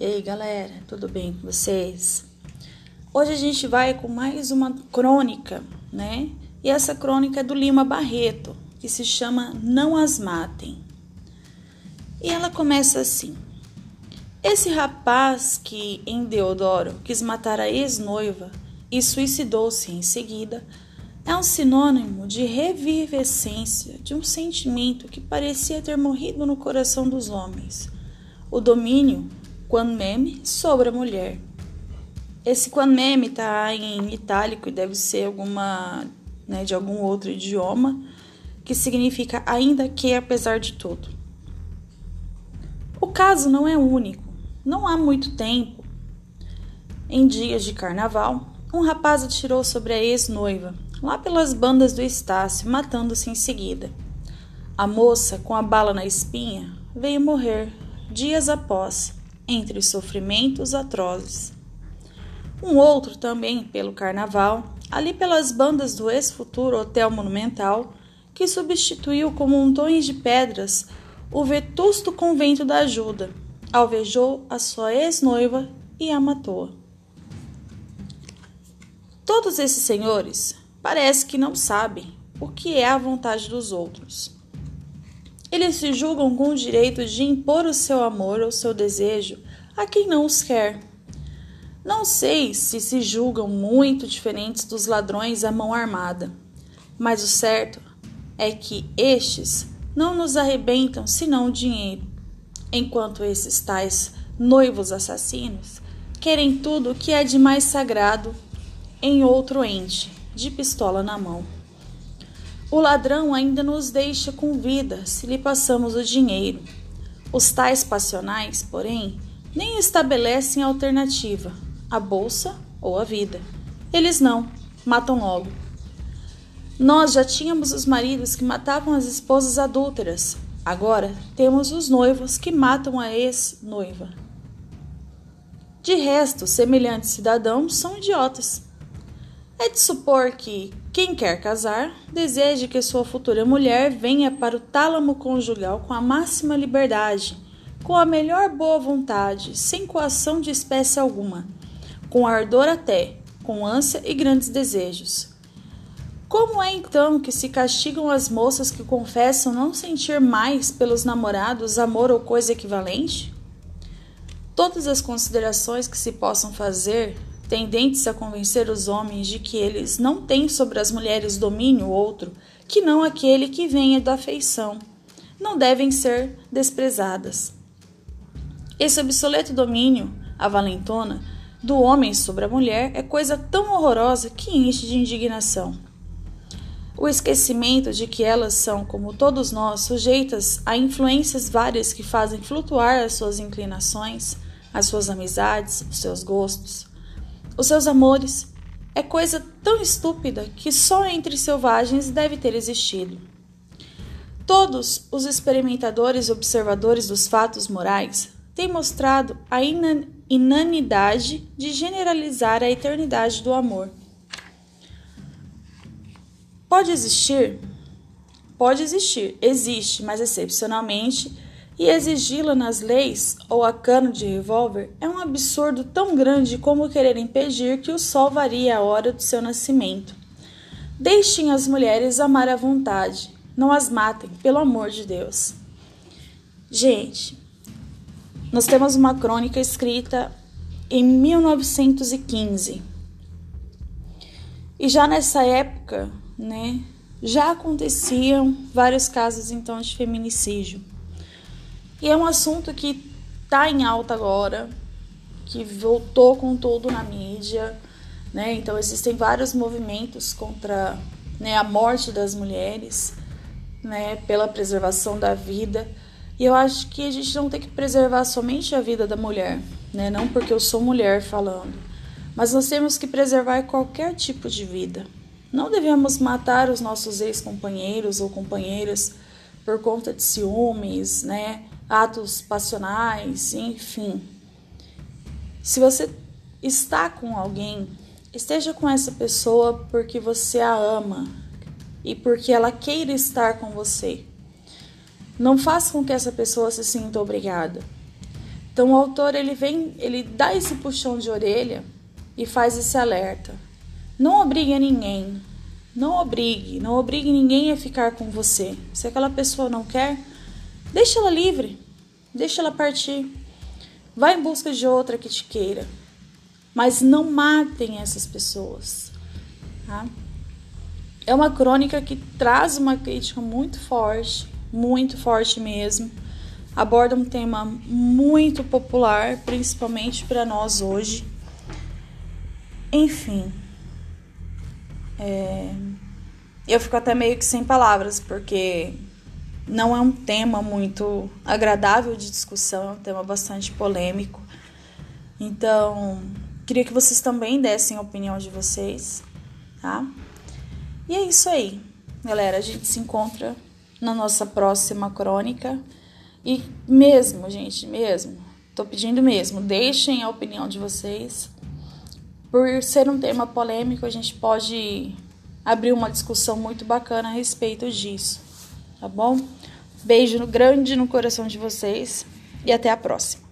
E aí, galera, tudo bem com vocês? Hoje a gente vai com mais uma crônica, né? E essa crônica é do Lima Barreto, que se chama Não as Matem. E ela começa assim: Esse rapaz que em Deodoro quis matar a ex-noiva e suicidou-se em seguida é um sinônimo de revivescência de um sentimento que parecia ter morrido no coração dos homens: o domínio Quan Meme sobre a mulher. Esse Quan Meme está em itálico e deve ser alguma, né, de algum outro idioma, que significa ainda que apesar de tudo. O caso não é único. Não há muito tempo, em dias de carnaval, um rapaz atirou sobre a ex-noiva, lá pelas bandas do Estácio, matando-se em seguida. A moça, com a bala na espinha, veio morrer dias após entre sofrimentos atrozes. Um outro também pelo carnaval, ali pelas bandas do ex-futuro Hotel Monumental, que substituiu como montões de pedras o vetusto convento da ajuda, alvejou a sua ex-noiva e a matou. Todos esses senhores parece que não sabem o que é a vontade dos outros. Eles se julgam com o direito de impor o seu amor ou seu desejo a quem não os quer. Não sei se se julgam muito diferentes dos ladrões à mão armada, mas o certo é que estes não nos arrebentam senão o dinheiro, enquanto esses tais noivos assassinos querem tudo o que é de mais sagrado em outro ente, de pistola na mão. O ladrão ainda nos deixa com vida se lhe passamos o dinheiro. Os tais passionais, porém, nem estabelecem alternativa, a bolsa ou a vida. Eles não, matam logo. Nós já tínhamos os maridos que matavam as esposas adúlteras. Agora temos os noivos que matam a ex-noiva. De resto, semelhantes cidadãos são idiotas. É de supor que quem quer casar deseje que sua futura mulher venha para o tálamo conjugal com a máxima liberdade, com a melhor boa vontade, sem coação de espécie alguma, com ardor até, com ânsia e grandes desejos. Como é então que se castigam as moças que confessam não sentir mais pelos namorados amor ou coisa equivalente? Todas as considerações que se possam fazer tendentes a convencer os homens de que eles não têm sobre as mulheres domínio outro que não aquele que venha da afeição, não devem ser desprezadas. Esse obsoleto domínio, a valentona, do homem sobre a mulher é coisa tão horrorosa que enche de indignação. O esquecimento de que elas são, como todos nós, sujeitas a influências várias que fazem flutuar as suas inclinações, as suas amizades, os seus gostos, os seus amores. É coisa tão estúpida que só entre selvagens deve ter existido. Todos os experimentadores e observadores dos fatos morais têm mostrado a inanidade de generalizar a eternidade do amor. Pode existir? Pode existir, existe, mas excepcionalmente e exigi-la nas leis ou a cano de revólver é um absurdo tão grande como querer impedir que o sol varie a hora do seu nascimento. Deixem as mulheres amar à vontade, não as matem, pelo amor de Deus. Gente, nós temos uma crônica escrita em 1915. E já nessa época, né, já aconteciam vários casos então de feminicídio. E é um assunto que está em alta agora, que voltou com tudo na mídia, né? Então existem vários movimentos contra né, a morte das mulheres, né, pela preservação da vida. E eu acho que a gente não tem que preservar somente a vida da mulher, né? Não porque eu sou mulher falando, mas nós temos que preservar qualquer tipo de vida. Não devemos matar os nossos ex-companheiros ou companheiras por conta de ciúmes, né? Atos passionais, enfim. Se você está com alguém, esteja com essa pessoa porque você a ama e porque ela queira estar com você. Não faça com que essa pessoa se sinta obrigada. Então o autor ele vem, ele dá esse puxão de orelha e faz esse alerta. Não obrigue ninguém. Não obrigue, não obrigue ninguém a ficar com você. Se aquela pessoa não quer, deixa ela livre. Deixa ela partir. Vá em busca de outra que te queira. Mas não matem essas pessoas. Tá? É uma crônica que traz uma crítica muito forte, muito forte mesmo. Aborda um tema muito popular, principalmente para nós hoje. Enfim, é... eu fico até meio que sem palavras, porque não é um tema muito agradável de discussão, é um tema bastante polêmico. Então, queria que vocês também dessem a opinião de vocês, tá? E é isso aí, galera. A gente se encontra na nossa próxima crônica. E mesmo, gente, mesmo, tô pedindo mesmo, deixem a opinião de vocês. Por ser um tema polêmico, a gente pode abrir uma discussão muito bacana a respeito disso, tá bom? Beijo grande no coração de vocês e até a próxima.